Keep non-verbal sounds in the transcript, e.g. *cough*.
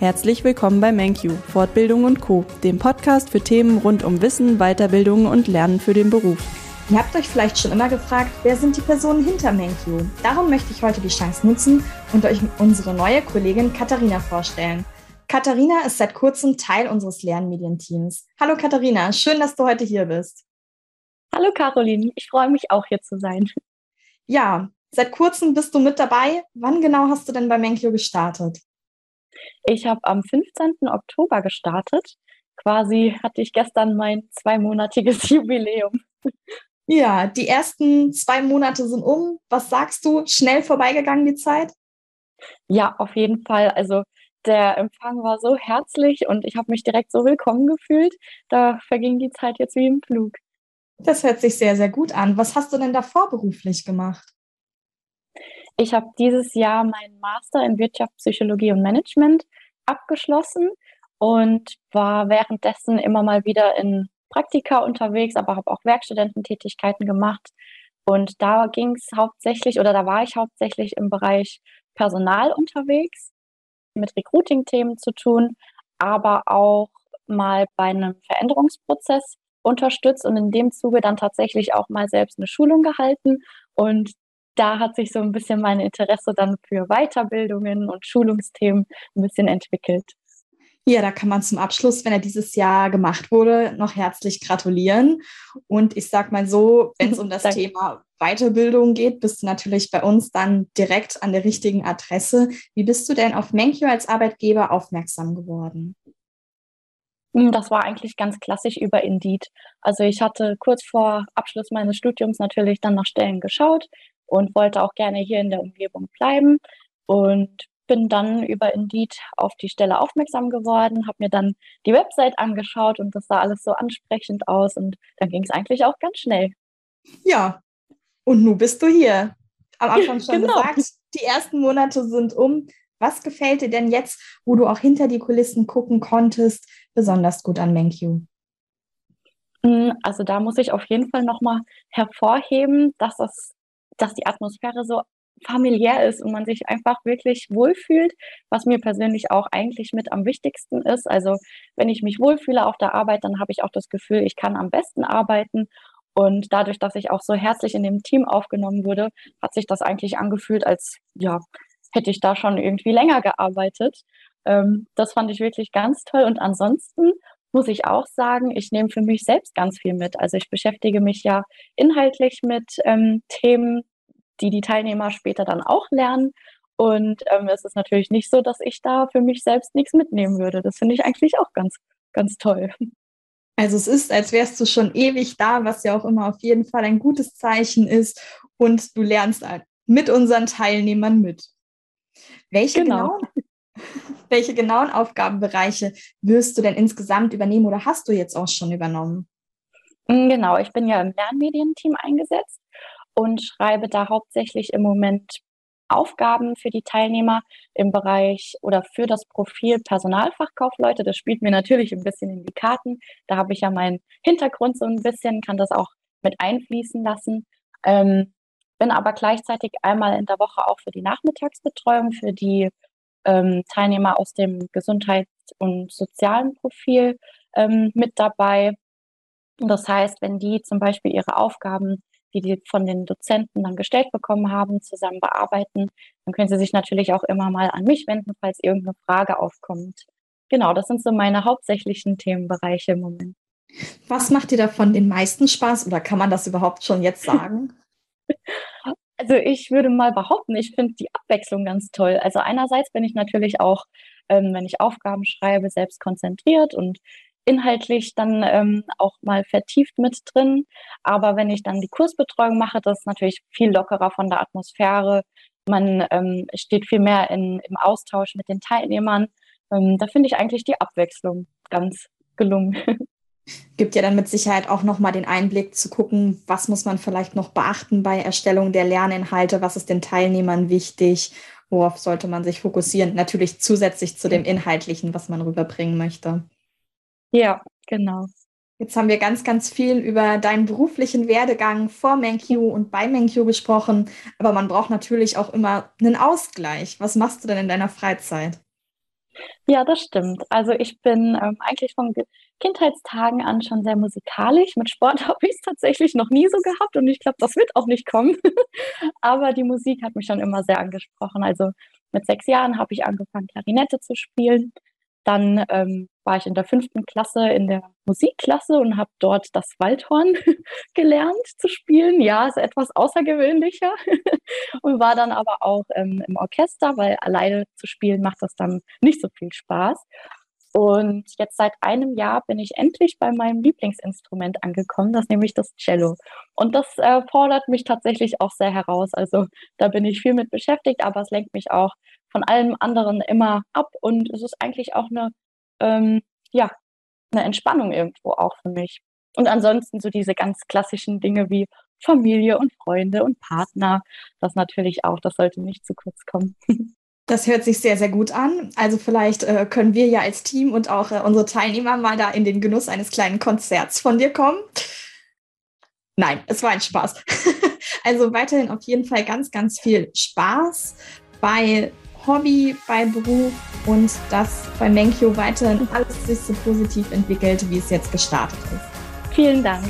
Herzlich willkommen bei MenQ, Fortbildung und Co., dem Podcast für Themen rund um Wissen, Weiterbildung und Lernen für den Beruf. Ihr habt euch vielleicht schon immer gefragt, wer sind die Personen hinter MenQ? Darum möchte ich heute die Chance nutzen und euch unsere neue Kollegin Katharina vorstellen. Katharina ist seit kurzem Teil unseres Lernmedienteams. Hallo Katharina, schön, dass du heute hier bist. Hallo Caroline, ich freue mich auch hier zu sein. Ja, seit kurzem bist du mit dabei. Wann genau hast du denn bei MenQ gestartet? Ich habe am 15. Oktober gestartet. Quasi hatte ich gestern mein zweimonatiges *laughs* Jubiläum. Ja, die ersten zwei Monate sind um. Was sagst du? Schnell vorbeigegangen die Zeit? Ja, auf jeden Fall. Also der Empfang war so herzlich und ich habe mich direkt so willkommen gefühlt. Da verging die Zeit jetzt wie im Flug. Das hört sich sehr, sehr gut an. Was hast du denn davor beruflich gemacht? Ich habe dieses Jahr meinen Master in Wirtschaft, Psychologie und Management abgeschlossen und war währenddessen immer mal wieder in Praktika unterwegs, aber habe auch Werkstudententätigkeiten gemacht. Und da ging es hauptsächlich oder da war ich hauptsächlich im Bereich Personal unterwegs, mit Recruiting-Themen zu tun, aber auch mal bei einem Veränderungsprozess unterstützt und in dem Zuge dann tatsächlich auch mal selbst eine Schulung gehalten. Und da hat sich so ein bisschen mein Interesse dann für Weiterbildungen und Schulungsthemen ein bisschen entwickelt. Ja, da kann man zum Abschluss, wenn er dieses Jahr gemacht wurde, noch herzlich gratulieren. Und ich sag mal so, wenn es um *laughs* das Thema Weiterbildung geht, bist du natürlich bei uns dann direkt an der richtigen Adresse. Wie bist du denn auf Menkyo als Arbeitgeber aufmerksam geworden? Hm, das war eigentlich ganz klassisch über Indeed. Also ich hatte kurz vor Abschluss meines Studiums natürlich dann nach Stellen geschaut, und wollte auch gerne hier in der Umgebung bleiben und bin dann über Indeed auf die Stelle aufmerksam geworden, habe mir dann die Website angeschaut und das sah alles so ansprechend aus und dann ging es eigentlich auch ganz schnell. Ja, und nun bist du hier. Am Anfang *laughs* schon genau. gesagt, die ersten Monate sind um. Was gefällt dir denn jetzt, wo du auch hinter die Kulissen gucken konntest, besonders gut an MenQ? Hm, also da muss ich auf jeden Fall nochmal hervorheben, dass das dass die Atmosphäre so familiär ist und man sich einfach wirklich wohlfühlt, was mir persönlich auch eigentlich mit am wichtigsten ist. Also wenn ich mich wohlfühle auf der Arbeit, dann habe ich auch das Gefühl, ich kann am besten arbeiten. Und dadurch, dass ich auch so herzlich in dem Team aufgenommen wurde, hat sich das eigentlich angefühlt, als ja, hätte ich da schon irgendwie länger gearbeitet. Ähm, das fand ich wirklich ganz toll. Und ansonsten muss ich auch sagen, ich nehme für mich selbst ganz viel mit. Also ich beschäftige mich ja inhaltlich mit ähm, Themen, die die Teilnehmer später dann auch lernen. Und ähm, es ist natürlich nicht so, dass ich da für mich selbst nichts mitnehmen würde. Das finde ich eigentlich auch ganz, ganz toll. Also es ist, als wärst du schon ewig da, was ja auch immer auf jeden Fall ein gutes Zeichen ist. Und du lernst halt mit unseren Teilnehmern mit. Welche genau. genauen welche genauen Aufgabenbereiche wirst du denn insgesamt übernehmen oder hast du jetzt auch schon übernommen? Mm, genau, ich bin ja im Lernmedienteam eingesetzt und schreibe da hauptsächlich im Moment Aufgaben für die Teilnehmer im Bereich oder für das Profil Personalfachkaufleute. Das spielt mir natürlich ein bisschen in die Karten. Da habe ich ja meinen Hintergrund so ein bisschen, kann das auch mit einfließen lassen. Ähm, bin aber gleichzeitig einmal in der Woche auch für die Nachmittagsbetreuung, für die ähm, Teilnehmer aus dem Gesundheits- und sozialen Profil ähm, mit dabei. Das heißt, wenn die zum Beispiel ihre Aufgaben, die die von den Dozenten dann gestellt bekommen haben, zusammen bearbeiten, dann können sie sich natürlich auch immer mal an mich wenden, falls irgendeine Frage aufkommt. Genau, das sind so meine hauptsächlichen Themenbereiche im Moment. Was macht dir davon den meisten Spaß oder kann man das überhaupt schon jetzt sagen? *laughs* Also ich würde mal behaupten, ich finde die Abwechslung ganz toll. Also einerseits bin ich natürlich auch, ähm, wenn ich Aufgaben schreibe, selbst konzentriert und inhaltlich dann ähm, auch mal vertieft mit drin. Aber wenn ich dann die Kursbetreuung mache, das ist natürlich viel lockerer von der Atmosphäre. Man ähm, steht viel mehr in, im Austausch mit den Teilnehmern. Ähm, da finde ich eigentlich die Abwechslung ganz gelungen. *laughs* gibt ja dann mit Sicherheit auch nochmal den Einblick zu gucken, was muss man vielleicht noch beachten bei Erstellung der Lerninhalte, was ist den Teilnehmern wichtig, worauf sollte man sich fokussieren, natürlich zusätzlich zu dem Inhaltlichen, was man rüberbringen möchte. Ja, genau. Jetzt haben wir ganz, ganz viel über deinen beruflichen Werdegang vor MenQ und bei MenQ gesprochen, aber man braucht natürlich auch immer einen Ausgleich. Was machst du denn in deiner Freizeit? Ja, das stimmt. Also ich bin ähm, eigentlich von Kindheitstagen an schon sehr musikalisch. Mit Sport *laughs* habe ich es tatsächlich noch nie so gehabt und ich glaube, das wird auch nicht kommen. *laughs* Aber die Musik hat mich schon immer sehr angesprochen. Also mit sechs Jahren habe ich angefangen, Klarinette zu spielen. Dann ähm, war ich in der fünften Klasse in der Musikklasse und habe dort das Waldhorn *laughs* gelernt zu spielen. Ja, ist etwas außergewöhnlicher. *laughs* und war dann aber auch ähm, im Orchester, weil alleine zu spielen macht das dann nicht so viel Spaß. Und jetzt seit einem Jahr bin ich endlich bei meinem Lieblingsinstrument angekommen, das nämlich das Cello. Und das äh, fordert mich tatsächlich auch sehr heraus. Also da bin ich viel mit beschäftigt, aber es lenkt mich auch von allem anderen immer ab. Und es ist eigentlich auch eine, ähm, ja, eine Entspannung irgendwo auch für mich. Und ansonsten so diese ganz klassischen Dinge wie Familie und Freunde und Partner, das natürlich auch, das sollte nicht zu kurz kommen. *laughs* Das hört sich sehr, sehr gut an. Also vielleicht äh, können wir ja als Team und auch äh, unsere Teilnehmer mal da in den Genuss eines kleinen Konzerts von dir kommen. Nein, es war ein Spaß. *laughs* also weiterhin auf jeden Fall ganz, ganz viel Spaß bei Hobby, bei Beruf und dass bei Menkyo weiterhin alles sich so positiv entwickelt, wie es jetzt gestartet ist. Vielen Dank.